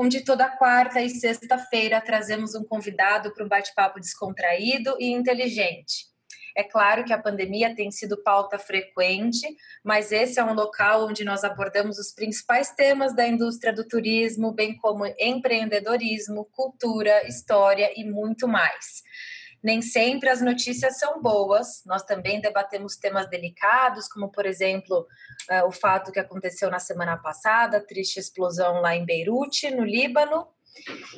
onde toda quarta e sexta-feira trazemos um convidado para um bate-papo descontraído e inteligente. É claro que a pandemia tem sido pauta frequente, mas esse é um local onde nós abordamos os principais temas da indústria do turismo, bem como empreendedorismo, cultura, história e muito mais. Nem sempre as notícias são boas, nós também debatemos temas delicados, como, por exemplo, uh, o fato que aconteceu na semana passada, a triste explosão lá em Beirute, no Líbano,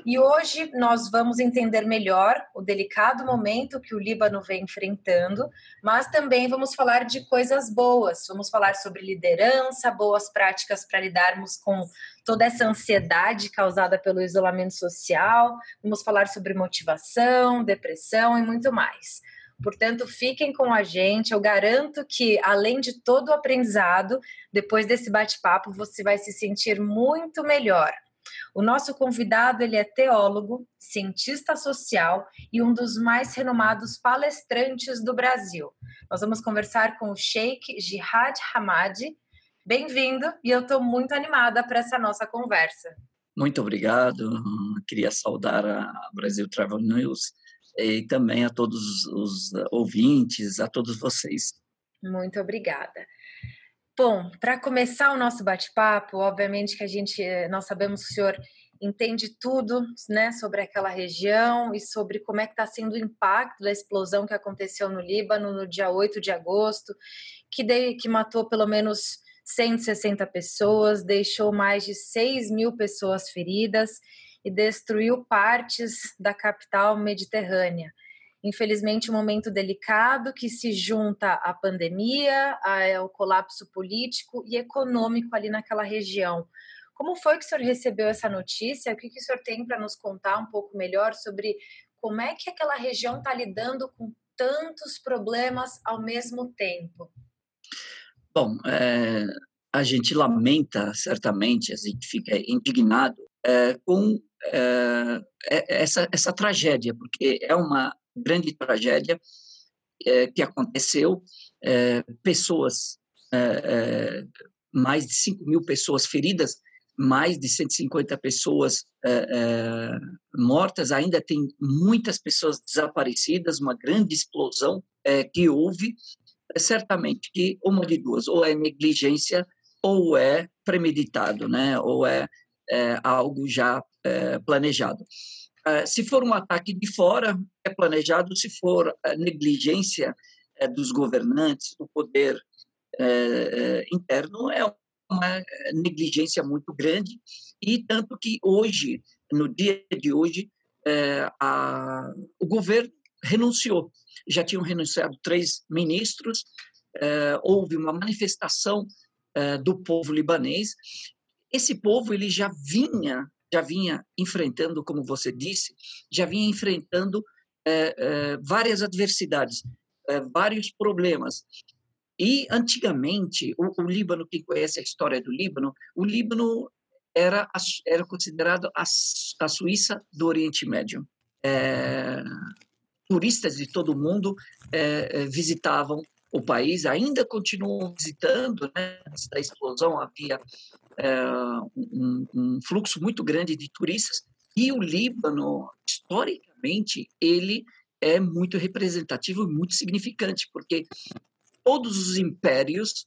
e hoje nós vamos entender melhor o delicado momento que o Líbano vem enfrentando, mas também vamos falar de coisas boas. Vamos falar sobre liderança, boas práticas para lidarmos com toda essa ansiedade causada pelo isolamento social. Vamos falar sobre motivação, depressão e muito mais. Portanto, fiquem com a gente. Eu garanto que, além de todo o aprendizado, depois desse bate-papo, você vai se sentir muito melhor. O nosso convidado ele é teólogo, cientista social e um dos mais renomados palestrantes do Brasil. Nós vamos conversar com o Sheikh Jihad Hamadi. Bem-vindo e eu estou muito animada para essa nossa conversa. Muito obrigado. Queria saudar a Brasil Travel News e também a todos os ouvintes, a todos vocês. Muito obrigada. Bom, para começar o nosso bate-papo, obviamente que a gente, eh, nós sabemos que o senhor entende tudo, né, sobre aquela região e sobre como é que está sendo o impacto da explosão que aconteceu no Líbano no dia 8 de agosto, que, de, que matou pelo menos 160 pessoas, deixou mais de 6 mil pessoas feridas e destruiu partes da capital mediterrânea infelizmente, um momento delicado que se junta à pandemia, ao colapso político e econômico ali naquela região. Como foi que o senhor recebeu essa notícia? O que, que o senhor tem para nos contar um pouco melhor sobre como é que aquela região está lidando com tantos problemas ao mesmo tempo? Bom, é, a gente lamenta, certamente, a gente fica indignado é, com é, essa, essa tragédia, porque é uma grande tragédia é, que aconteceu, é, pessoas, é, mais de 5 mil pessoas feridas, mais de 150 pessoas mortas, ainda tem muitas pessoas desaparecidas, uma grande explosão que houve, certamente que uma de duas, ou é negligência ou é premeditado, né? ou é, é algo já é, planejado. Eh, se for um ataque de fora, é planejado, se for negligência eh, dos governantes, do poder eh, interno, é uma negligência muito grande, e tanto que hoje, no dia de hoje, a, o governo renunciou. Já tinham renunciado três ministros, houve uma manifestação do povo libanês. Esse povo ele já vinha já vinha enfrentando, como você disse, já vinha enfrentando é, é, várias adversidades, é, vários problemas. E, antigamente, o, o, Líbano, quem conhece a história do Líbano, o Líbano era, era considerado a, a Suíça do Oriente Médio. turistas de todo o mundo visitavam o país, ainda continuam visitando, né? antes da explosão havia é, um, um, fluxo muito grande de turistas e o Líbano, historicamente, ele é muito representativo e muito significante, porque todos os impérios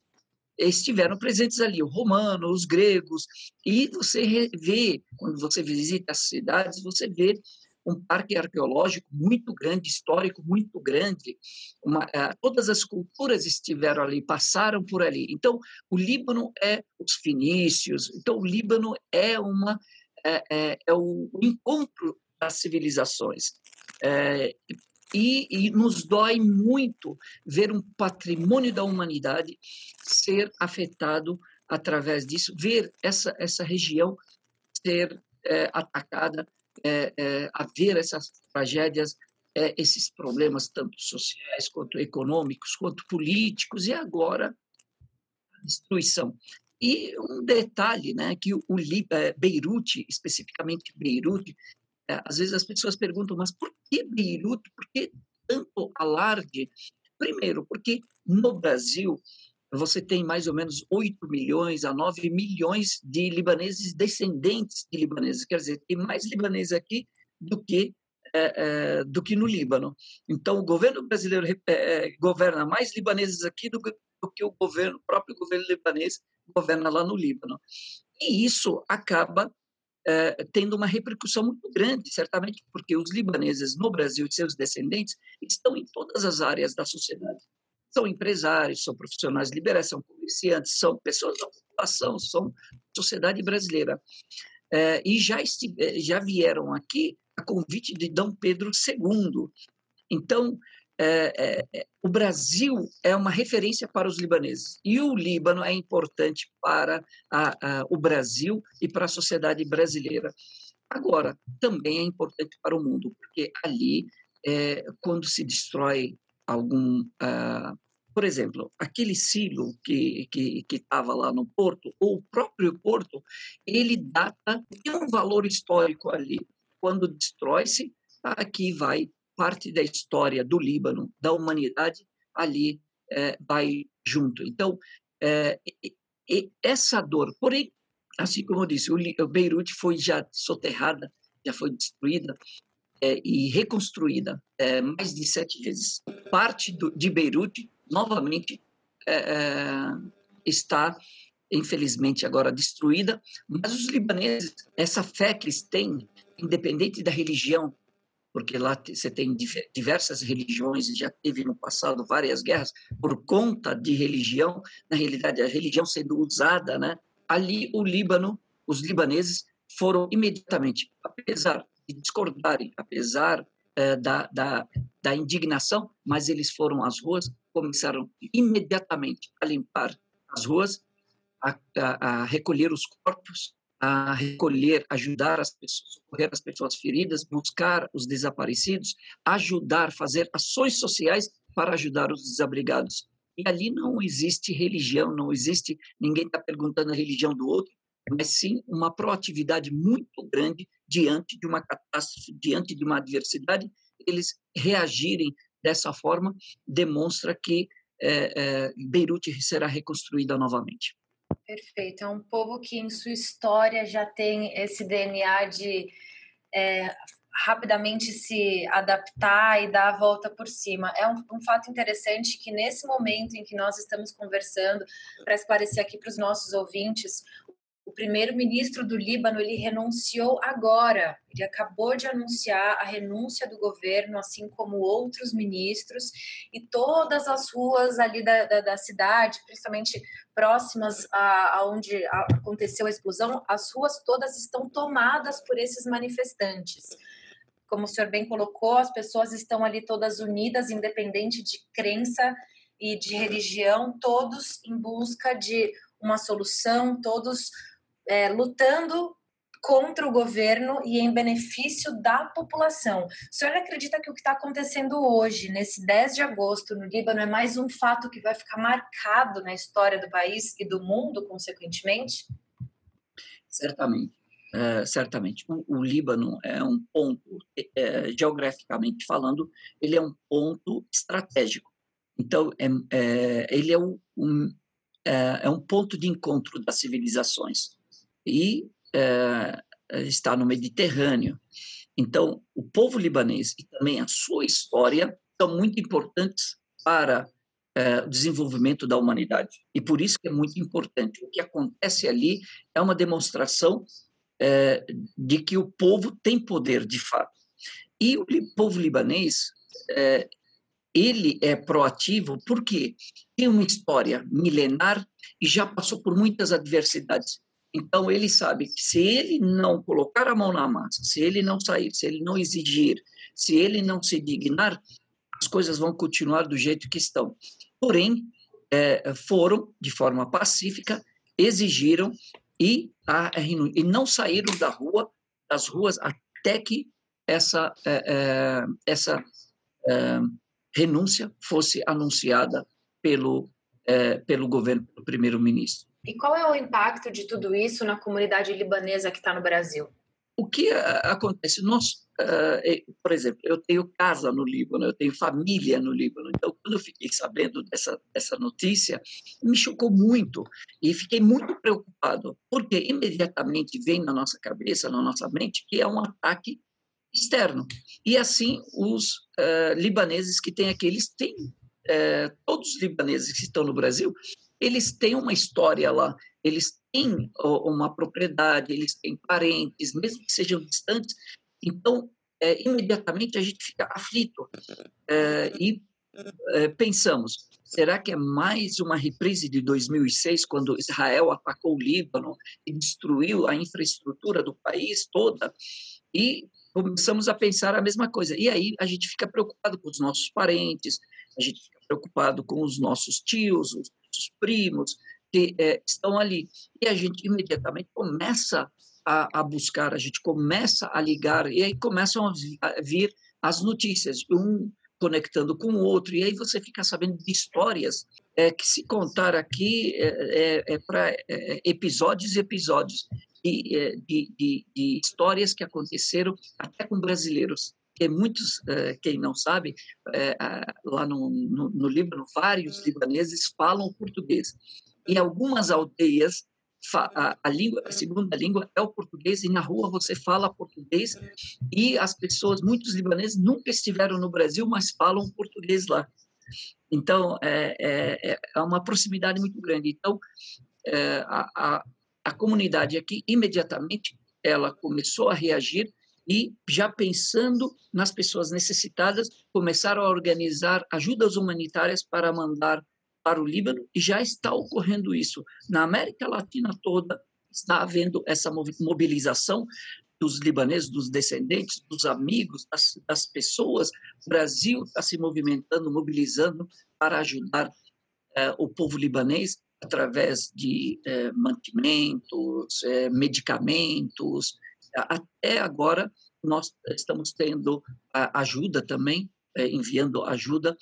estiveram presentes ali, o romano, os gregos, e você vê, quando você visita as cidades, você vê um parque arqueológico muito grande, histórico muito grande. Uma, uh, todas as culturas estiveram ali, passaram por ali. Então, o Líbano é os fenícios. Então, o Líbano é uma é, é, é o encontro das civilizações. É, e, e, nos dói muito ver um patrimônio da humanidade ser afetado através disso, ver essa, essa região ser é, atacada é, é, haver essas tragédias é, esses problemas, tanto sociais, quanto econômicos, quanto políticos, e agora a destruição. E um detalhe, né, que o, o é, Beirute, especificamente Beirute, é, às vezes as pessoas perguntam, mas por que Beirute? Por que tanto alarde? Primeiro, porque no Brasil você tem mais ou menos 8 milhões a 9 milhões de libaneses descendentes de libaneses, quer dizer, tem mais libaneses aqui do que é, é, do que no Líbano. Então, o governo brasileiro é, governa mais libaneses aqui do, do, que o governo, o próprio governo libanês governa lá no Líbano. E isso acaba tendo uma repercussão muito grande, certamente porque os libaneses no Brasil e seus descendentes estão em todas as áreas da sociedade são empresários, são profissionais liberais, são comerciantes, são pessoas da população, são sociedade brasileira. É, e já, estive, já vieram aqui a convite de Dom Pedro II. Então, é, é, o Brasil é uma referência para os libaneses e o Líbano é importante para a, a, o Brasil e para a sociedade brasileira. Agora, também é importante para o mundo, porque ali, é, quando se destrói algum uh, por exemplo, aquele silo que estava lá no porto, ou o próprio porto, ele data, tem um valor histórico ali. Quando destrói-se, aqui vai parte da história do Líbano, da humanidade, ali é, vai junto. Então, é, essa dor, porém, assim como eu disse, o Beirute foi já soterrada, já foi destruída, é, e reconstruída é, mais de sete vezes. Parte do, de Beirute novamente é, é, está, infelizmente, agora destruída, mas os libaneses, essa fé que eles têm, independente da religião, porque lá você tem diversas religiões já teve no passado várias guerras por conta de religião, na realidade a religião sendo usada, né? Ali o Líbano, os libaneses foram imediatamente, apesar de discordarem, apesar eh, da, da, da indignação, mas eles foram às ruas começaram imediatamente a limpar as ruas, a, a, a recolher os corpos, a recolher, ajudar as pessoas, socorrer as pessoas feridas, buscar os desaparecidos, ajudar, fazer ações sociais para ajudar os desabrigados. E ali não existe religião, não existe, ninguém está perguntando a religião do outro, mas sim uma proatividade muito grande diante de uma catástrofe, diante de uma adversidade, eles reagirem dessa forma, demonstra que é, é, Beirute será reconstruída novamente. Perfeito. É um povo que, em sua história, já tem esse DNA de é, rapidamente se adaptar e dar a volta por cima. É um, um, fato interessante que, nesse momento em que nós estamos conversando, para esclarecer aqui para os nossos ouvintes, o primeiro-ministro do Líbano ele renunciou agora. Ele acabou de anunciar a renúncia do governo, assim como outros ministros, e todas as ruas ali da, da, da cidade, principalmente próximas a, a onde aconteceu a explosão, as ruas todas estão tomadas por esses manifestantes. Como o senhor bem colocou, as pessoas estão ali todas unidas, independente de crença e de religião, todos em busca de uma solução, todos é, lutando contra o governo e em benefício da população. O senhor acredita que o que está acontecendo hoje, nesse 10 de agosto, no Líbano, é mais um fato que vai ficar marcado na história do país e do mundo, consequentemente? Certamente. É, certamente. O, Líbano é um ponto, é, geograficamente falando, ele é um ponto estratégico. Então, é, é ele é um, um é, é um ponto de encontro das civilizações e é, está no Mediterrâneo. Então, o povo libanês e também a sua história são muito importantes para é, o desenvolvimento da humanidade. E por isso que é muito importante. O que acontece ali é uma demonstração é, de que o povo tem poder de fato. E o povo libanês, é, ele é proativo porque tem uma história milenar e já passou por muitas adversidades. Então, ele sabe que se ele não colocar a mão na massa, se ele não sair, se ele não exigir, se ele não se dignar, as coisas vão continuar do jeito que estão. Porém, é, foram, de forma pacífica, exigiram e, a, e não saíram da rua, das ruas, até que essa, é, é, essa renúncia fosse anunciada pelo, pelo governo, pelo primeiro-ministro. E qual é o impacto de tudo isso na comunidade libanesa que está no Brasil? O que acontece? Nós, por exemplo, eu tenho casa no Líbano, eu tenho família no Líbano. Então, quando eu fiquei sabendo dessa, dessa notícia, me chocou muito e fiquei muito preocupado, porque imediatamente vem na nossa cabeça, na nossa mente, que é um ataque externo. E assim, os uh, libaneses que têm aqui, eles têm, todos os libaneses que estão no Brasil, eles têm uma história lá, eles têm uma propriedade, eles têm parentes, mesmo que sejam distantes, então, é, imediatamente a gente fica aflito é, e é, pensamos, será que é mais uma reprise de 2006, quando Israel atacou o Líbano e destruiu a infraestrutura do país toda? E começamos a pensar a mesma coisa. E aí a gente fica preocupado com os nossos parentes, a gente fica preocupado com os nossos tios, os nossos primos que é, estão ali. E a gente imediatamente começa a, a, buscar, a gente começa a ligar, e aí começam a vir as notícias, um conectando com o outro, e aí você fica sabendo de histórias é, que se contar aqui é, é, é para é, episódios e episódios é, de, de, de histórias que aconteceram até com brasileiros que muitos, eh, quem não sabe, eh, lá no, no, no Líbano, vários libaneses falam português. Em algumas aldeias, a, a, língua, a segunda língua é o português e na rua você fala português e as pessoas, muitos libaneses nunca estiveram no Brasil, mas falam português lá. Então é, é, é uma proximidade muito grande. Então é, a, a, a comunidade aqui imediatamente ela começou a reagir e, já pensando nas pessoas necessitadas, começaram a organizar ajudas humanitárias para mandar para o Líbano, e já está ocorrendo isso. Na América Latina toda, está havendo essa mobilização dos libaneses, dos descendentes, dos amigos, das, das pessoas. O Brasil está se movimentando, mobilizando para ajudar eh, o povo libanês através de eh, mantimentos, eh, medicamentos, até agora, nós estamos tendo ajuda também, é, enviando ajuda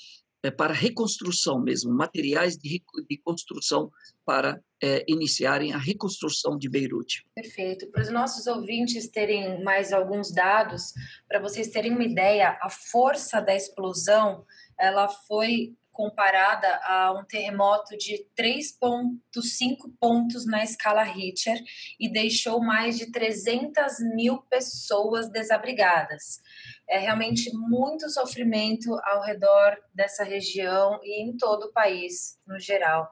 é, para reconstrução mesmo, materiais de, de construção para iniciarem a reconstrução de Beirute. Perfeito. Para os nossos ouvintes terem mais alguns dados, para vocês terem uma ideia, a força da explosão ela foi comparada a um terremoto de 3,5 pontos na escala Richter e deixou mais de 300 mil pessoas desabrigadas. É realmente muito sofrimento ao redor dessa região e em todo o país, no geral.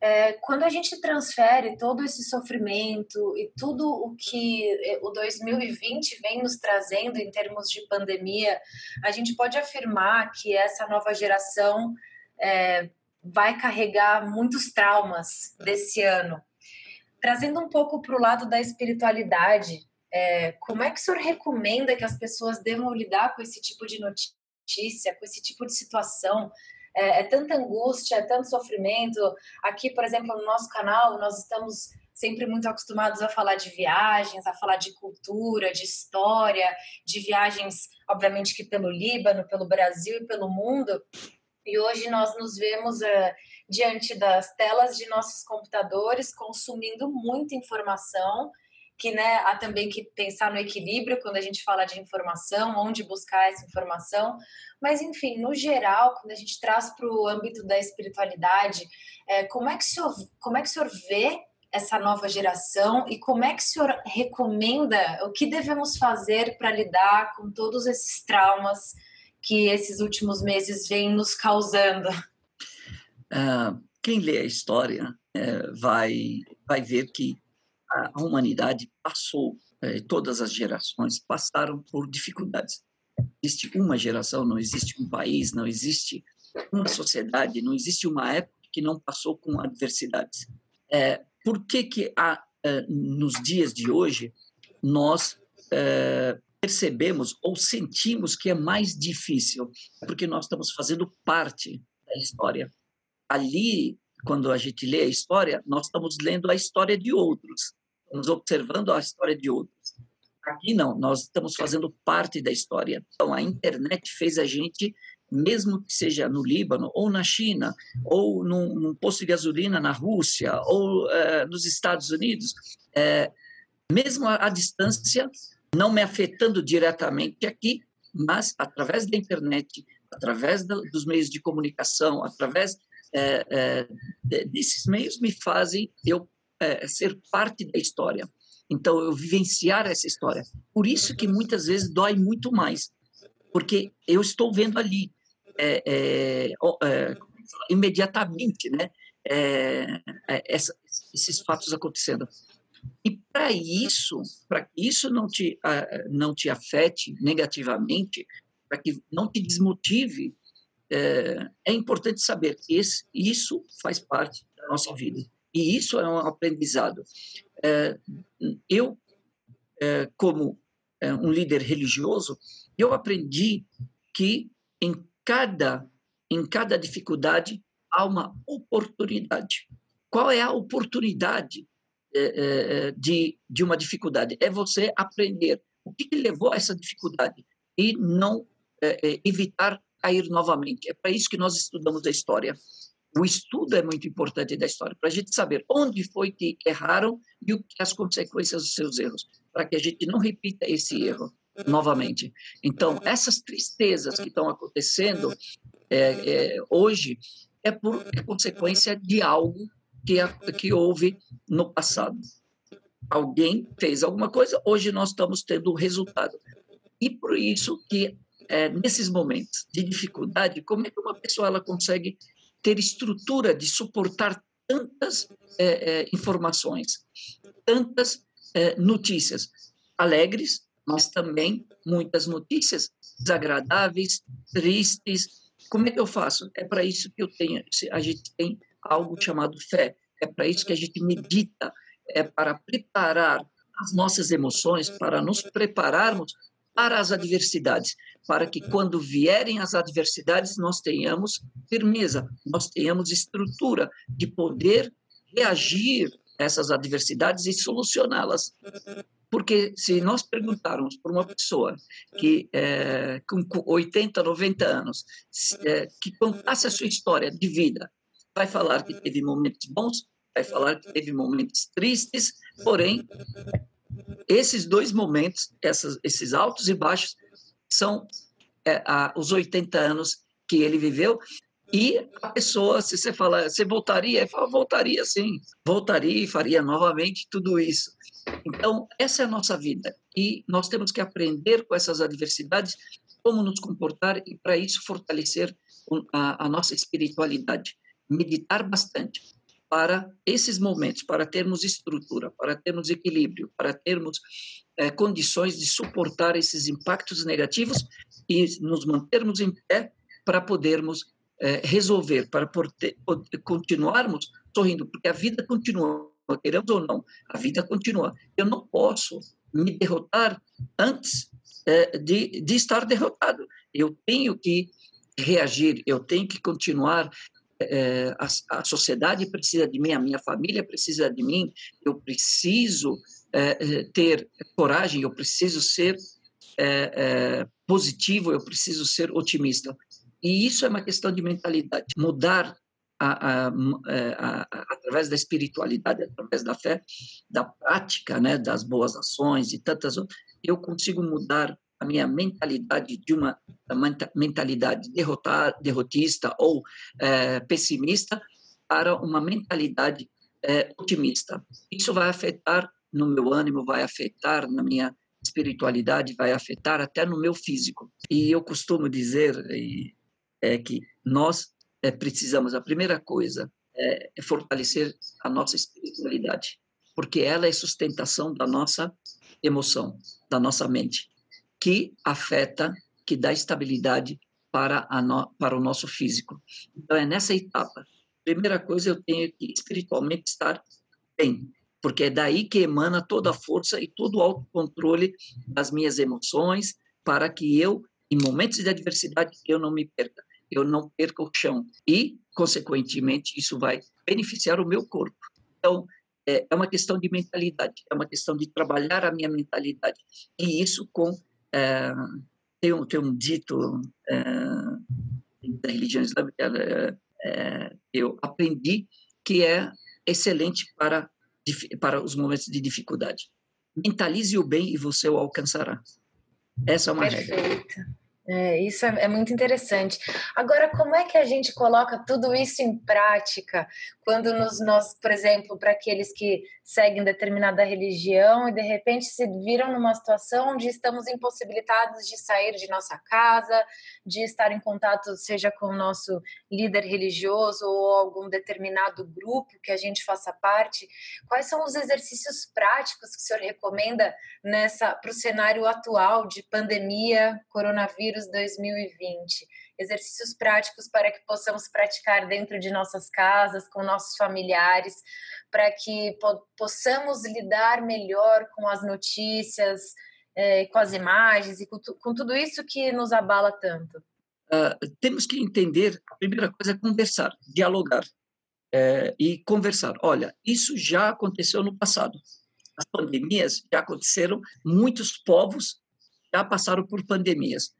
É, quando a gente transfere todo esse sofrimento e tudo o que é, o 2020 vem nos trazendo em termos de pandemia, a gente pode afirmar que essa nova geração é, vai carregar muitos traumas desse ano. Trazendo um pouco para o lado da espiritualidade, é, como é que o senhor recomenda que as pessoas devam lidar com esse tipo de notícia, com esse tipo de situação? É, é tanta angústia, é tanto sofrimento. Aqui, por exemplo, no nosso canal, nós estamos sempre muito acostumados a falar de viagens, a falar de cultura, de história, de viagens, obviamente que pelo Líbano, pelo Brasil e pelo mundo. E hoje nós nos vemos uh, diante das telas de nossos computadores, consumindo muita informação que né, há também que pensar no equilíbrio quando a gente fala de informação, onde buscar essa informação. Mas, enfim, no geral, quando a gente traz para o âmbito da espiritualidade, é, como, é que o senhor, como é que o senhor vê essa nova geração e como é que o senhor recomenda, o que devemos fazer para lidar com todos esses traumas que esses últimos meses vêm nos causando? Uh, quem lê a história é, vai, vai ver que a, humanidade passou, é, todas as gerações passaram por dificuldades. Existe uma geração, não existe um país, não existe uma sociedade, não existe uma época que não passou com adversidades. É, por que que há, é, nos dias de hoje nós percebemos ou sentimos que é mais difícil? Porque nós estamos fazendo parte da história. Ali quando a gente lê a história, nós estamos lendo a história de outros, estamos observando a história de outros. Aqui não, nós estamos fazendo parte da história. Então, a internet fez a gente mesmo que seja no Líbano, ou na China, ou num, num posto de gasolina na Rússia, ou é, nos Estados Unidos, é, mesmo à distância, não me afetando diretamente aqui, mas através da internet, através do, dos meios de comunicação, através é, é, desses meios, me fazem eu é, ser parte da história. Então, eu vivenciar essa história. Por isso que muitas vezes dói muito mais, porque eu estou vendo ali, é, é, é, imediatamente, né, essa, esses fatos acontecendo. E para isso, para que isso não te, não te afete negativamente, para que não te desmotive, é, é importante saber que esse, isso faz parte da nossa vida. E isso é um aprendizado. É, eu, é, como é, um líder religioso, eu aprendi que em cada, em cada dificuldade há uma oportunidade. Qual é a oportunidade de, de uma dificuldade? É você aprender o que, que levou a essa dificuldade e não evitar cair novamente. É para isso que nós estudamos a história. O estudo é muito importante da história, para a gente saber onde foi que erraram e o as consequências dos seus erros, para que a gente não repita esse erro novamente. Então, essas tristezas que estão acontecendo é, é, hoje é por é consequência de algo que, que houve no passado. Alguém fez alguma coisa, hoje nós estamos tendo um resultado. E por isso que é, nesses momentos de dificuldade, como é que uma pessoa ela consegue ter estrutura de suportar tantas é, é, informações, tantas é, notícias alegres, mas também muitas notícias desagradáveis, tristes. Como é que eu faço? É para isso que eu tenho, a gente tem algo chamado fé. É para isso que a gente medita, é para preparar as nossas emoções, para nos prepararmos para as adversidades, para que quando vierem as adversidades nós tenhamos firmeza, nós tenhamos estrutura de poder reagir a essas adversidades e solucioná-las. Porque se nós perguntarmos para uma pessoa que é, com 80, 90 anos, é, que contasse a sua história de vida, vai falar que teve momentos bons, vai falar que teve momentos tristes, porém esses dois momentos, essas, esses altos e baixos, são é, a, os 80 anos que ele viveu. E a pessoa, se você falar, você voltaria? Ele fala, voltaria sim, voltaria e faria novamente tudo isso. Então, essa é a nossa vida. E nós temos que aprender com essas adversidades como nos comportar e, para isso, fortalecer a, a nossa espiritualidade. Meditar bastante para esses momentos, para termos estrutura, para termos equilíbrio, para termos é, condições de suportar esses impactos negativos e nos mantermos em pé para podermos é, resolver, para poder, continuarmos sorrindo, porque a vida continua, queremos ou não, a vida continua. Eu não posso me derrotar antes é, de, de estar derrotado. Eu tenho que reagir, eu tenho que continuar é, a, a, sociedade precisa de mim, a minha família precisa de mim, eu preciso é, ter coragem, eu preciso ser é, positivo, eu preciso ser otimista. E isso é uma questão de mentalidade. Mudar a, a, a, através da espiritualidade, através da fé, da prática, né, das boas ações e tantas outras, eu consigo mudar a minha mentalidade de uma mentalidade derrotar, derrotista ou é, pessimista para uma mentalidade é, otimista. Isso vai afetar no meu ânimo, vai afetar na minha espiritualidade, vai afetar até no meu físico. E eu costumo dizer é, que nós é, precisamos, a primeira coisa, é, é fortalecer a nossa espiritualidade, porque ela é sustentação da nossa emoção, da nossa mente que afeta, que dá estabilidade para, no, para o nosso físico. Então, é nessa etapa. Primeira coisa, eu tenho que espiritualmente estar bem, porque é daí que emana toda a força e todo o autocontrole das minhas emoções, para que eu, em momentos de adversidade, eu não me perca, eu não perca o chão. E, consequentemente, isso vai beneficiar o meu corpo. Então, é, é uma questão de mentalidade, é uma questão de trabalhar a minha mentalidade. E isso com é, tem, um, tem um dito é, da religião islâmica, é, é, eu aprendi que é excelente para, para os momentos de dificuldade. Mentalize o bem e você o alcançará. Essa é uma Perfeito. regra. É, isso é, é, muito interessante. Agora, como é que a gente coloca tudo isso em prática quando nos, nós, por exemplo, para aqueles que seguem determinada religião e de repente se viram numa situação onde estamos impossibilitados de sair de nossa casa, de estar em contato, seja com o nosso líder religioso ou algum determinado grupo que a gente faça parte, quais são os exercícios práticos que o senhor recomenda nessa para o cenário atual de pandemia, coronavírus? Coronavírus 2020. Exercícios práticos para que possamos praticar dentro de nossas casas, com nossos familiares, para que po possamos lidar melhor com as notícias, eh, com as imagens e com, com, tudo isso que nos abala tanto. Uh, temos que entender, a primeira coisa é conversar, dialogar é, e conversar. Olha, isso já aconteceu no passado. As pandemias já aconteceram, muitos povos já passaram por pandemias.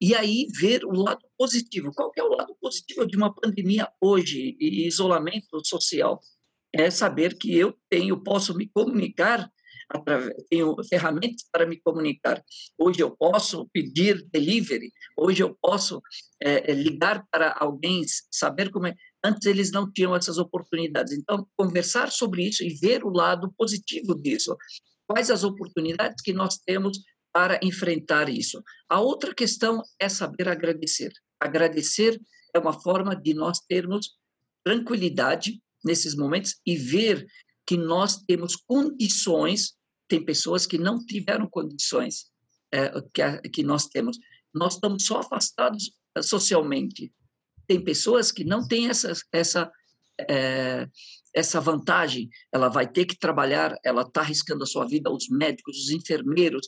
E aí ver o lado positivo. Qual é o lado positivo de uma pandemia hoje e isolamento social? É saber que eu tenho, posso me comunicar através, tenho ferramentas para me comunicar. Hoje eu posso pedir delivery, hoje eu posso é, ligar para alguém, saber como é. Antes eles não tinham essas oportunidades. Então, conversar sobre isso e ver o lado positivo disso. Quais as oportunidades que nós temos para enfrentar isso. A outra questão é saber agradecer. Agradecer é uma forma de nós termos tranquilidade nesses momentos e ver que nós temos condições. Tem pessoas que não tiveram condições é, que, que nós temos. Nós estamos só afastados eh, socialmente. Tem pessoas que não têm essa, essa é, essa vantagem, ela vai ter que trabalhar, ela está arriscando a sua vida, os médicos, os enfermeiros,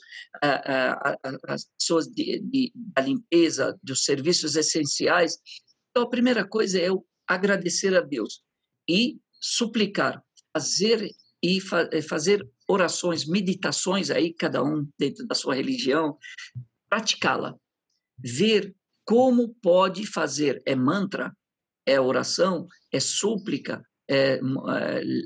as pessoas de, de, da limpeza, dos serviços essenciais. Então, a primeira coisa é eu agradecer a Deus e suplicar, fazer e fa eh, fazer orações, meditações aí, cada um dentro da sua religião, praticá-la, ver como pode fazer, é mantra, é oração, é súplica, é,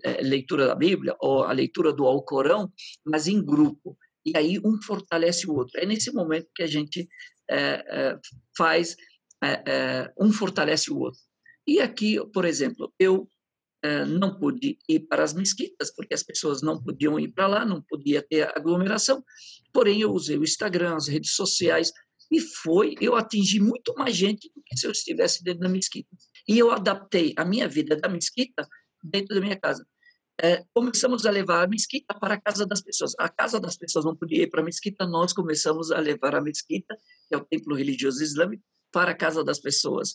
é, leitura da Bíblia ou a leitura do Alcorão, mas em grupo. E aí um fortalece o outro. É nesse momento que a gente é, é faz, é, é, um fortalece o outro. E aqui, por exemplo, eu não pude ir para as mesquitas, porque as pessoas não podiam ir para lá, não podia ter aglomeração, porém eu usei o Instagram, as redes sociais, e foi, eu atingi muito mais gente do que se eu estivesse dentro da mesquita. E eu adaptei a minha vida da mesquita dentro da minha casa. É, começamos a levar a mesquita para a casa das pessoas. A casa das pessoas não podia ir para a mesquita, nós começamos a levar a mesquita, que é o templo religioso islâmico, para a casa das pessoas.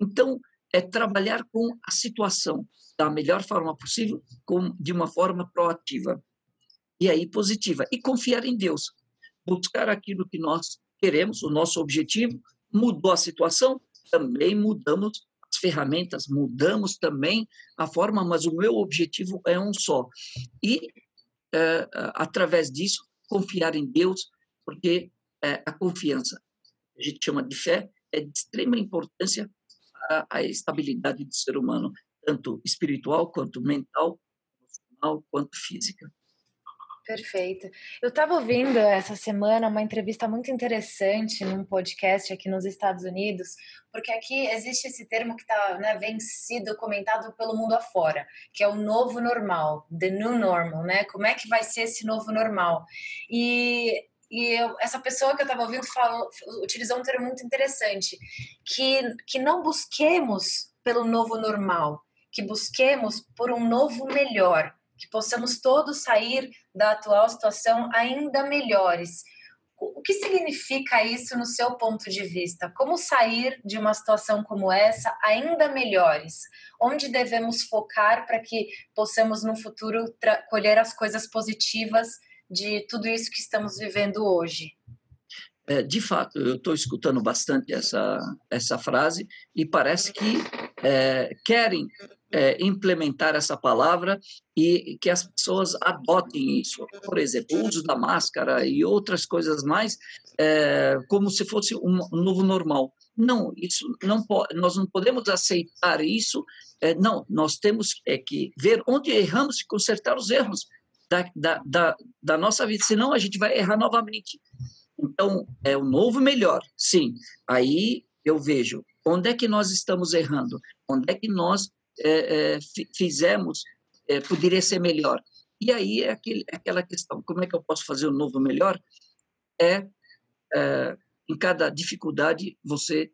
Então, é trabalhar com a situação da melhor forma possível, com, de uma forma proativa. E aí, positiva. E confiar em Deus. Buscar aquilo que nós queremos, o nosso objetivo. Mudou a situação, também mudamos ferramentas, mudamos também a forma, mas o meu objetivo é um só. E, é, através disso, confiar em Deus, porque é, a confiança, a gente chama de fé, é de extrema importância para a estabilidade do ser humano, tanto espiritual quanto mental, emocional quanto física. Perfeito. Eu estava ouvindo essa semana uma entrevista muito interessante num podcast aqui nos Estados Unidos, porque aqui existe esse termo que tá, né, vem sido comentado pelo mundo afora, que é o novo normal, the new normal, né? Como é que vai ser esse novo normal? E e eu, essa pessoa que eu estava ouvindo falou, utilizou um termo muito interessante, que, que não busquemos pelo novo normal, que busquemos por um novo melhor, que possamos todos sair da atual situação ainda melhores. O que significa isso no seu ponto de vista? Como sair de uma situação como essa ainda melhores? Onde devemos focar para que possamos no futuro colher as coisas positivas de tudo isso que estamos vivendo hoje? É, de fato, eu estou escutando bastante essa, essa frase e parece que é, querem é, implementar essa palavra e que as pessoas adotem isso. Por exemplo, o uso da máscara e outras coisas mais, é, como se fosse um, novo normal. Não, isso não pode, nós não podemos aceitar isso. É, não, nós temos é, que ver onde erramos e consertar os erros da, da, da, da nossa vida, senão a gente vai errar novamente. Então, é o novo melhor, sim. Aí eu vejo onde é que nós estamos errando, onde é que nós é, é, fizemos é, poderia ser melhor. E aí é aquele, aquela questão, como é que eu posso fazer o um novo melhor? É, é, em cada dificuldade você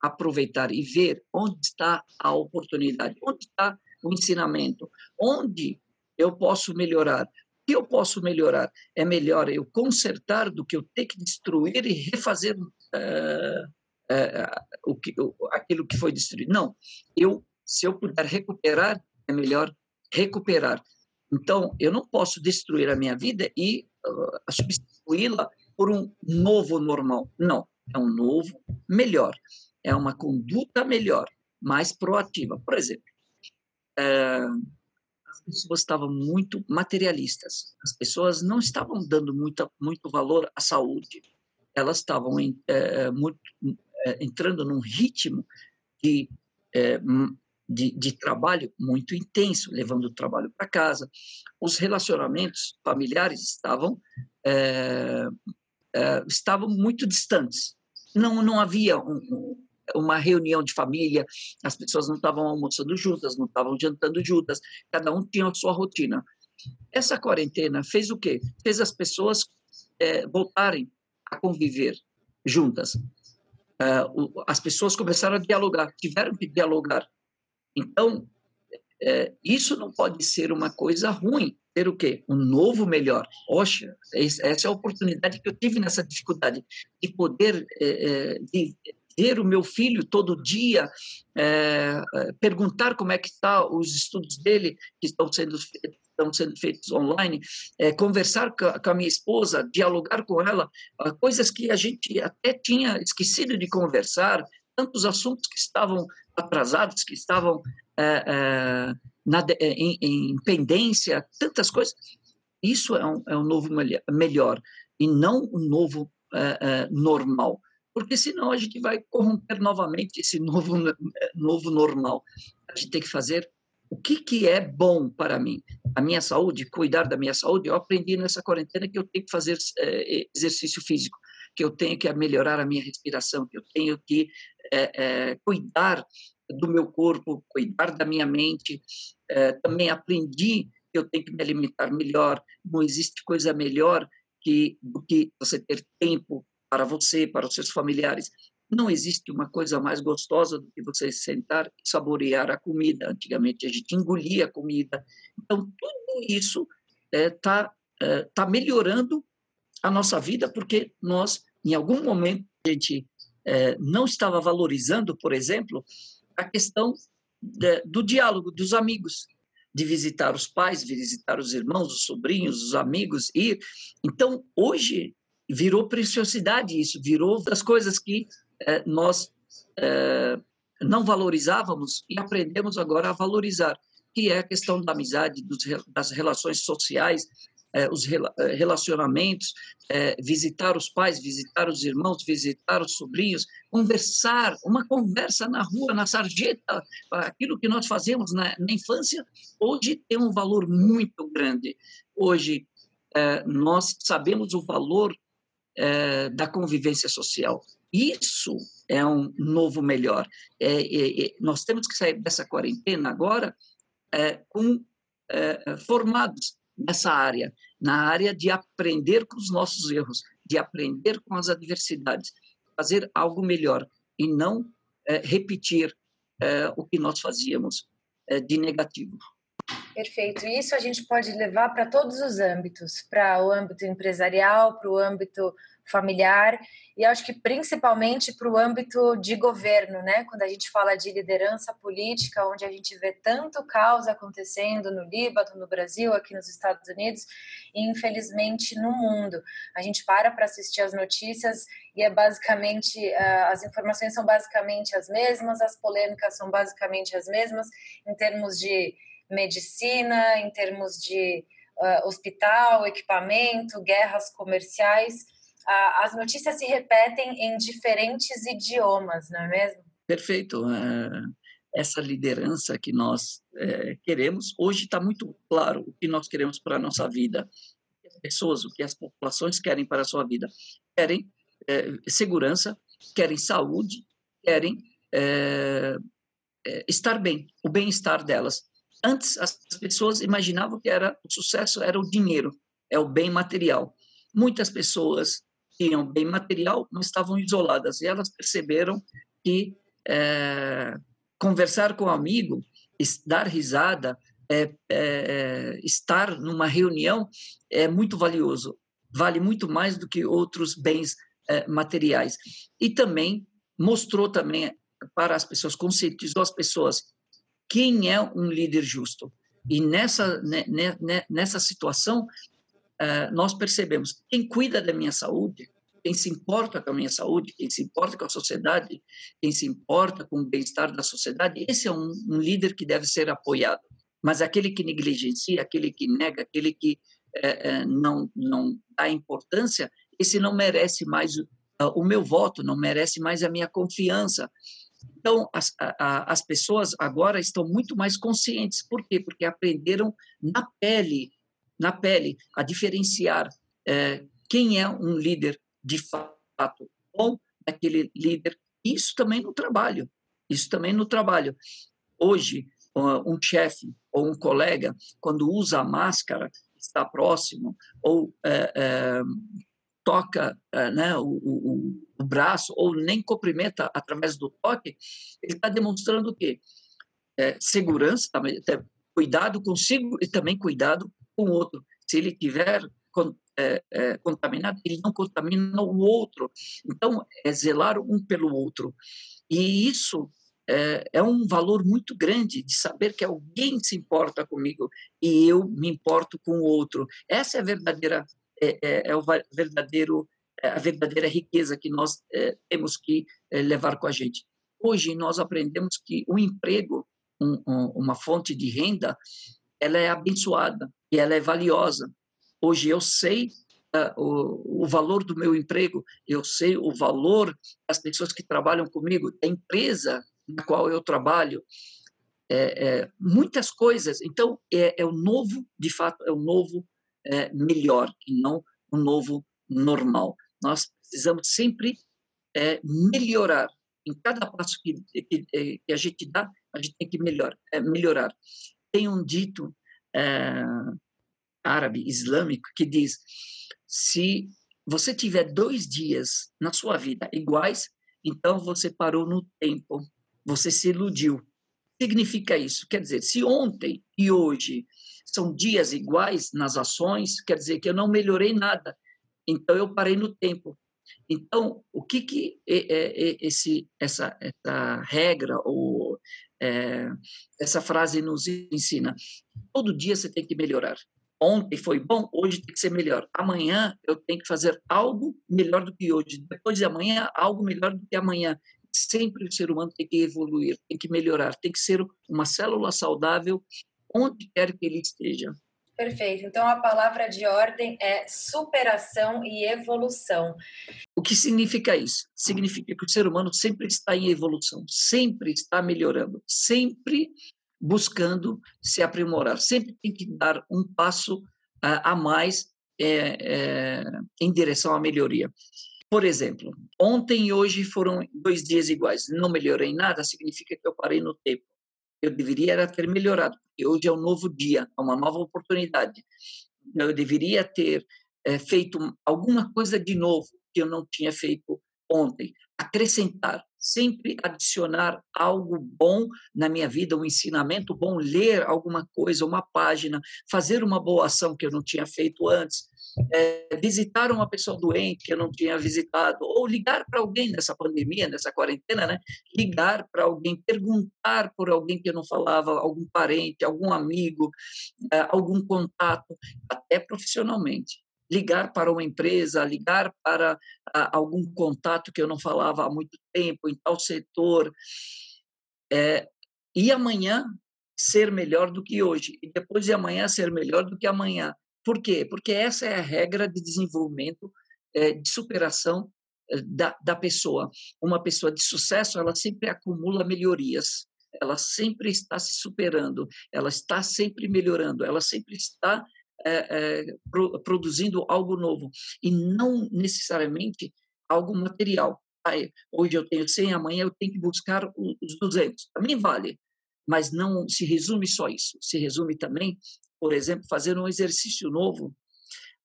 aproveitar e ver onde está a oportunidade, onde está o ensinamento, onde eu posso melhorar. O que eu posso melhorar? É melhor eu consertar do que eu ter que destruir e refazer uh, uh, o que, aquilo que foi destruído. Não, eu se eu puder recuperar, é melhor recuperar. Então, eu não posso destruir a minha vida e uh, substituí-la por um novo normal. Não, é um novo melhor. É uma conduta melhor, mais proativa. Por exemplo, é, as pessoas estavam muito materialistas. As pessoas não estavam dando muita, muito valor à saúde. Elas estavam em, é, muito, é, entrando num ritmo de é, de, de trabalho muito intenso, levando o trabalho para casa. Os relacionamentos familiares estavam é, é, estavam muito distantes. Não não havia um, uma reunião de família, as pessoas não estavam almoçando juntas, não estavam jantando juntas, cada um tinha a sua rotina. Essa quarentena fez o quê? Fez as pessoas é, voltarem a conviver juntas. As pessoas começaram a dialogar, tiveram que dialogar então, é, isso não pode ser uma coisa ruim. Ter o quê? Um novo melhor. Oxa, essa é a oportunidade que eu tive nessa dificuldade de poder é, é de ver o meu filho todo dia, é, é, perguntar como é que está os estudos dele que estão sendo estão sendo feitos online, é, conversar com a, com a, minha esposa, dialogar com ela, coisas que a gente até tinha esquecido de conversar, tantos assuntos que estavam atrasados, que estavam é, é, na, é, em, em, pendência, tantas coisas. Isso é um, é um novo melhor e não um novo normal, porque senão a gente vai corromper novamente esse novo, novo normal. A gente tem que fazer o que, que é bom para mim? A minha saúde, cuidar da minha saúde. Eu aprendi nessa quarentena que eu tenho que fazer exercício físico que eu tenho que melhorar a minha respiração, que eu tenho que é, é, cuidar do meu corpo, cuidar da minha mente. É, também aprendi que eu tenho que me alimentar melhor. Não existe coisa melhor que, do que você ter tempo para você, para os seus familiares. Não existe uma coisa mais gostosa do que você sentar e saborear a comida. Antigamente a gente engolia a comida. Então, tudo isso está é, é, tá melhorando a nossa vida porque nós em algum momento a gente é, não estava valorizando, por exemplo, a questão de, do diálogo dos amigos, de visitar os pais, visitar os irmãos, os sobrinhos, os amigos, ir. Então, hoje virou preciosidade isso, virou das coisas que é, nós é, não valorizávamos e aprendemos agora a valorizar, que é a questão da amizade, dos, das relações sociais, é, os é, relacionamentos, é, visitar os pais, visitar os irmãos, visitar os sobrinhos, conversar, uma conversa na rua, na sarjeta, aquilo que nós fazemos na, na infância, hoje tem um valor muito grande. Hoje é, nós sabemos o valor é, da convivência social. Isso é um novo melhor. É, nós temos que sair dessa quarentena agora com formados nessa área, na área de aprender com os nossos erros, de aprender com as adversidades, fazer algo melhor e não é, repetir é, o que nós fazíamos é, de negativo. Perfeito. E isso a gente pode levar para todos os âmbitos, para o âmbito empresarial, para o âmbito familiar e acho que principalmente para o âmbito de governo, né? Quando a gente fala de liderança política, onde a gente vê tanto caos acontecendo no Líbano, no Brasil, aqui nos Estados Unidos e infelizmente no mundo. A gente para para assistir as notícias e é basicamente as informações são basicamente as mesmas, as polêmicas são basicamente as mesmas em termos de medicina, em termos de uh, hospital, equipamento, guerras comerciais as notícias se repetem em diferentes idiomas, não é mesmo? Perfeito. É, essa liderança que nós é, queremos, hoje está muito claro o que nós queremos para a nossa vida. As pessoas, o que as populações querem para a sua vida. Querem é, segurança, querem saúde, querem estar bem, o bem-estar delas. Antes, as pessoas imaginavam que era o sucesso era o dinheiro, é o bem material. Muitas pessoas tinham bem material, mas estavam isoladas. E elas perceberam que é, conversar com um amigo, dar risada, é, é, estar numa reunião é muito valioso. Vale muito mais do que outros bens é, materiais. E também mostrou também para as pessoas, conscientizou as pessoas quem é um líder justo. E nessa, nessa situação, eh, nós percebemos que quem cuida da minha saúde, quem se importa com a minha saúde, quem se importa com a sociedade, quem se importa com o bem-estar da sociedade, esse é um, um, líder que deve ser apoiado. Mas aquele que negligencia, aquele que nega, aquele que é, não, não dá importância, esse não merece mais o, o meu voto, não merece mais a minha confiança. Então, as, a, as pessoas agora estão muito mais conscientes. Por quê? Porque aprenderam na pele na pele, a diferenciar é, quem é um líder de fato ou aquele líder. Isso também no trabalho. Isso também no trabalho. Hoje, um chefe ou um colega, quando usa a máscara, está próximo ou é, é, toca é, né, o, o, o, braço ou nem cumprimenta através do toque, ele está demonstrando o quê? É, segurança, cuidado consigo e também cuidado com o outro. Se ele tiver é, é, contaminado, ele não contamina o outro. Então, é zelar um pelo outro. E isso é, é, um valor muito grande de saber que alguém se importa comigo e eu me importo com o outro. Essa é a verdadeira é, é, é o verdadeiro é a verdadeira riqueza que nós é, temos que levar com a gente. Hoje nós aprendemos que o emprego, um, um, uma fonte de renda, ela é abençoada e ela é valiosa. Hoje eu sei uh, o, o valor do meu emprego, eu sei o valor das pessoas que trabalham comigo, da empresa na qual eu trabalho, é, é, muitas coisas. Então, é, é, o novo, de fato, é o novo é, melhor e não o novo normal. Nós precisamos sempre é, melhorar. Em cada passo que, que, que, a gente dá, a gente tem que melhor, é, melhorar. Tem um dito árabe islâmico que diz: se você tiver dois dias na sua vida iguais, então você parou no tempo, você se iludiu. Significa isso? Quer dizer, se ontem e hoje são dias iguais nas ações, quer dizer que eu não melhorei nada. Então eu parei no tempo. Então, o que que esse, essa, essa regra ou é, essa frase nos ensina? Todo dia você tem que melhorar ontem foi bom, hoje tem que ser melhor. Amanhã eu tenho que fazer algo melhor do que hoje. Depois de amanhã, algo melhor do que amanhã. Sempre o ser humano tem que evoluir, tem que melhorar, tem que ser uma célula saudável onde quer que ele esteja. Perfeito. Então a palavra de ordem é superação e evolução. O que significa isso? Significa que o ser humano sempre está em evolução, sempre está melhorando, sempre buscando se aprimorar. Sempre tem que dar um passo a, a mais é, é, em direção à melhoria. Por exemplo, ontem e hoje foram dois dias iguais. Não melhorei nada, significa que eu parei no tempo. Eu deveria ter melhorado, hoje é um novo dia, é uma nova oportunidade. Eu deveria ter é, feito alguma coisa de novo que eu não tinha feito ontem. Acrescentar, sempre adicionar algo bom na minha vida, um ensinamento bom, ler alguma coisa, uma página, fazer uma boa ação que eu não tinha feito antes, é, visitar uma pessoa doente que eu não tinha visitado, ou ligar para alguém nessa pandemia, nessa quarentena, né? Ligar para alguém, perguntar por alguém que eu não falava, algum parente, algum amigo, é, algum contato, até profissionalmente ligar para uma empresa, ligar para a, algum contato que eu não falava há muito tempo em tal setor, é, e amanhã ser melhor do que hoje, e depois de amanhã ser melhor do que amanhã. Por quê? Porque essa é a regra de desenvolvimento, é, de superação é, da, da pessoa. Uma pessoa de sucesso, ela sempre acumula melhorias, ela sempre está se superando, ela está sempre melhorando, ela sempre está é, é, pro, produzindo algo novo e não necessariamente algo material. hoje eu tenho 100, amanhã eu tenho que buscar os 200. Também vale, mas não se resume só isso. Se resume também, por exemplo, fazer um exercício novo,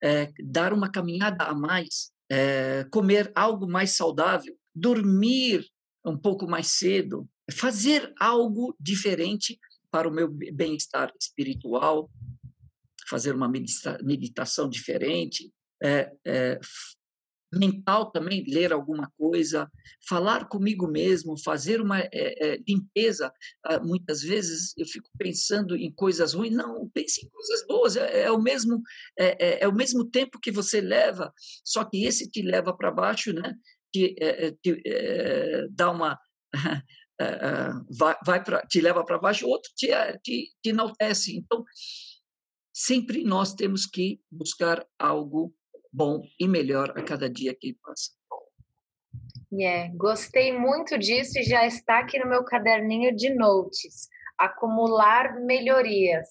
é, dar uma caminhada a mais, é, comer algo mais saudável, dormir um pouco mais cedo, fazer algo diferente para o meu bem-estar espiritual, fazer uma meditação diferente, é, é, mental também, ler alguma coisa, falar comigo mesmo, fazer uma é, é, limpeza. Ah, muitas vezes eu fico pensando em coisas ruins, não, pense em coisas boas, é, é o mesmo é, é, é, o mesmo tempo que você leva, só que esse te leva para baixo, né? Que te, dá uma vai, vai pra, te leva para baixo, o outro te, te, te enaltece. Então sempre nós temos que buscar algo bom e melhor a cada dia que passa. Yeah, gostei muito disso e já está aqui no meu caderninho de notes. Acumular melhorias.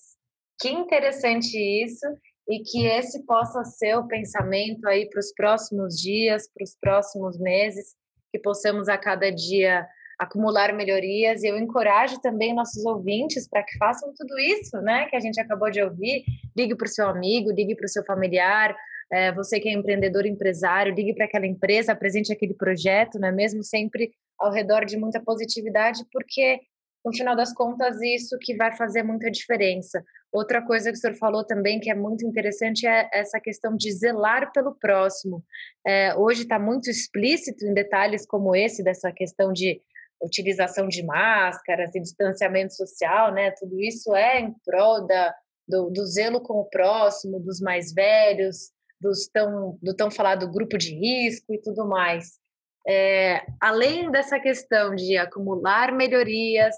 Que interessante isso e que esse possa ser o pensamento aí para os próximos dias, para os próximos meses, que possamos a cada dia acumular melhorias. E eu encorajo também nossos ouvintes para que façam tudo isso, né? Que a gente acabou de ouvir. Ligue para o seu amigo, ligue para o seu familiar. É, você que é empreendedor, empresário, ligue para aquela empresa, apresente aquele projeto, né? Mesmo sempre ao redor de muita positividade, porque no final das contas isso que vai fazer muita diferença. Outra coisa que o senhor falou também que é muito interessante é essa questão de zelar pelo próximo. É, hoje está muito explícito em detalhes como esse dessa questão de utilização de máscaras e distanciamento social, né? Tudo isso é em prol da, do, do zelo com o próximo, dos mais velhos, dos tão, do tão falado grupo de risco e tudo mais. É, além dessa questão de acumular melhorias,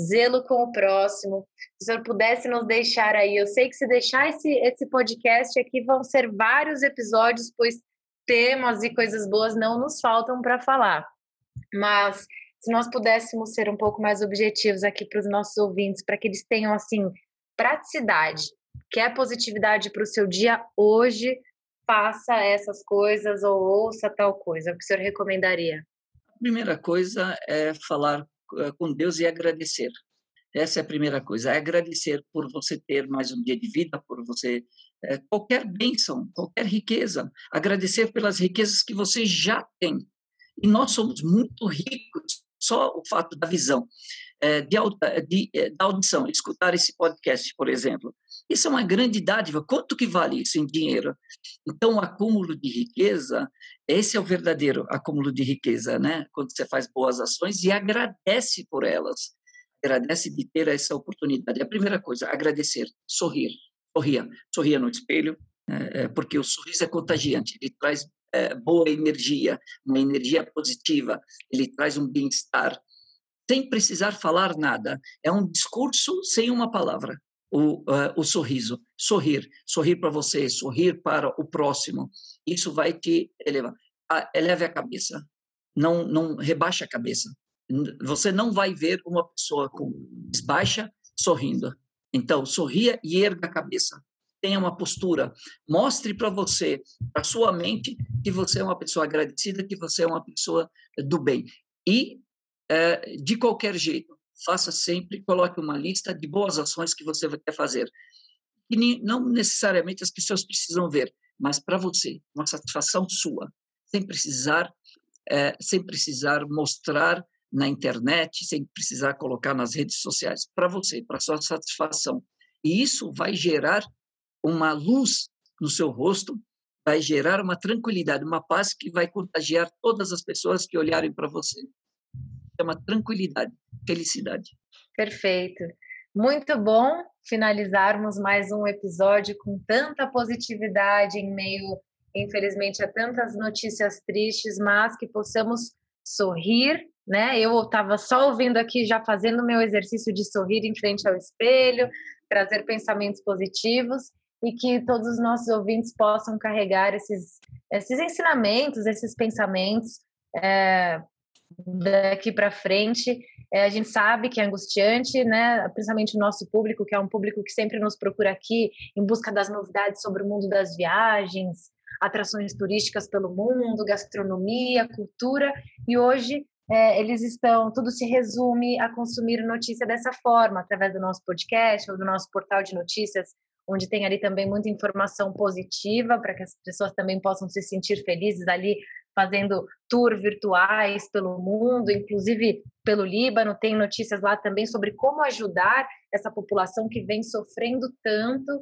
zelo com o próximo, se o senhor pudesse nos deixar aí, eu sei que se deixar esse, esse podcast aqui vão ser vários episódios, pois temas e coisas boas não nos faltam para falar. Mas se nós pudéssemos ser um pouco mais objetivos aqui para os nossos ouvintes, para que eles tenham, assim, praticidade, quer é positividade para o seu dia hoje, faça essas coisas ou ouça tal coisa. O que o senhor recomendaria? A primeira coisa é falar eh, com Deus e agradecer. Essa é a primeira coisa, é agradecer por você ter mais um dia de vida, por você é, qualquer bênção, qualquer riqueza, agradecer pelas riquezas que você já tem. E nós somos muito ricos só o fato da visão, é, de, de, da audição, escutar esse podcast, por exemplo. Isso é uma grande dádiva. Quanto que vale isso em dinheiro? Então, o acúmulo de riqueza, esse é o verdadeiro acúmulo de riqueza, né? Quando você faz boas ações e agradece por elas. Agradece de ter essa oportunidade. A primeira coisa, agradecer, sorrir. Sorria. Sorria no espelho, é, porque o sorriso é contagiante. Ele traz é, boa energia, uma energia positiva, ele traz um bem-estar, sem precisar falar nada. É um discurso sem uma palavra. O, uh, o sorriso, sorrir, sorrir para você, sorrir para o próximo, isso vai te elevar. Ah, eleve a cabeça, não, não rebaixa a cabeça. Você não vai ver uma pessoa com baixa sorrindo. Então, sorria e erga a cabeça tenha uma postura, mostre para você, para sua mente, que você é uma pessoa agradecida, que você é uma pessoa do bem. E, é, de qualquer jeito, faça sempre, coloque uma lista de boas ações que você quer fazer. E não necessariamente as pessoas precisam ver, mas para você, uma satisfação sua, sem precisar, é, sem precisar mostrar na internet, sem precisar colocar nas redes sociais, para você, para sua satisfação. E isso vai gerar uma luz no seu rosto, vai gerar uma tranquilidade, uma paz que vai contagiar todas as pessoas que olharem para você. É uma tranquilidade, felicidade. Perfeito. Muito bom finalizarmos mais um episódio com tanta positividade em meio, infelizmente, a tantas notícias tristes, mas que possamos sorrir, né? Eu estava só ouvindo aqui, já fazendo meu exercício de sorrir em frente ao espelho, trazer pensamentos positivos e que todos os nossos ouvintes possam carregar esses, esses ensinamentos, esses pensamentos é, daqui para frente. É, a gente sabe que é angustiante, né? principalmente o nosso público, que é um público que sempre nos procura aqui em busca das novidades sobre o mundo das viagens, atrações turísticas pelo mundo, gastronomia, cultura, e hoje é, eles estão, tudo se resume a consumir notícia dessa forma, através do nosso podcast ou do nosso portal de notícias, onde tem ali também muita informação positiva para que as pessoas também possam se sentir felizes ali fazendo tour virtuais pelo mundo, inclusive pelo Líbano, tem notícias lá também sobre como ajudar essa população que vem sofrendo tanto.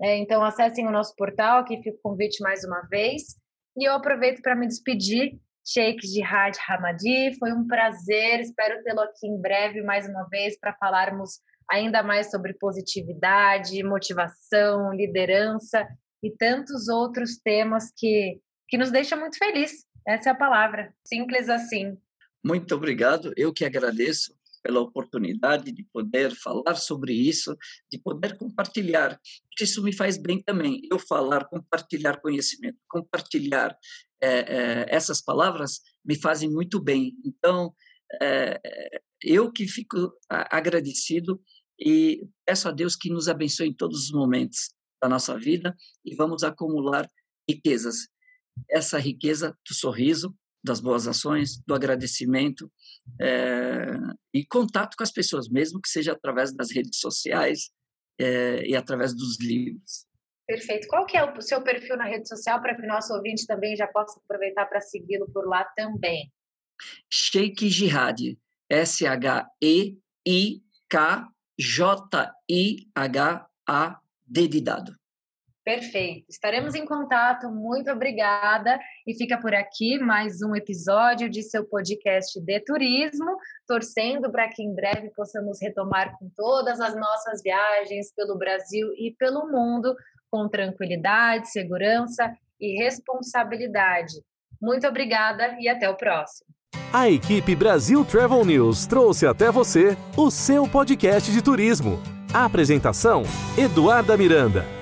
É, então, acessem o nosso portal, aqui fica o convite mais uma vez. E eu aproveito para me despedir. Sheikh Jihad Hamadi, foi um prazer, espero tê-lo aqui em breve mais uma vez para falarmos ainda mais sobre positividade, motivação, liderança e tantos outros temas que, que nos deixam muito felizes essa é a palavra, simples assim. Muito obrigado, eu que agradeço pela oportunidade de poder falar sobre isso, de poder compartilhar. Isso me faz bem também, eu falar, compartilhar conhecimento, compartilhar é, é, essas palavras me fazem muito bem. Então, é, eu que fico agradecido e peço a Deus que nos abençoe em todos os momentos da nossa vida e vamos acumular riquezas essa riqueza do sorriso, das boas ações, do agradecimento é, e contato com as pessoas, mesmo que seja através das redes sociais é, e através dos livros. Perfeito. Qual que é o seu perfil na rede social para que o nosso ouvinte também já possa aproveitar para segui-lo por lá também? Sheikh Jihad, S-H-E-I-K-J-I-H-A-D de dado. Perfeito. Estaremos em contato. Muito obrigada. E fica por aqui mais um episódio de seu podcast de turismo, torcendo para que em breve possamos retomar com todas as nossas viagens pelo Brasil e pelo mundo com tranquilidade, segurança e responsabilidade. Muito obrigada e até o próximo. A equipe Brasil Travel News trouxe até você o seu podcast de turismo. A apresentação: Eduarda Miranda.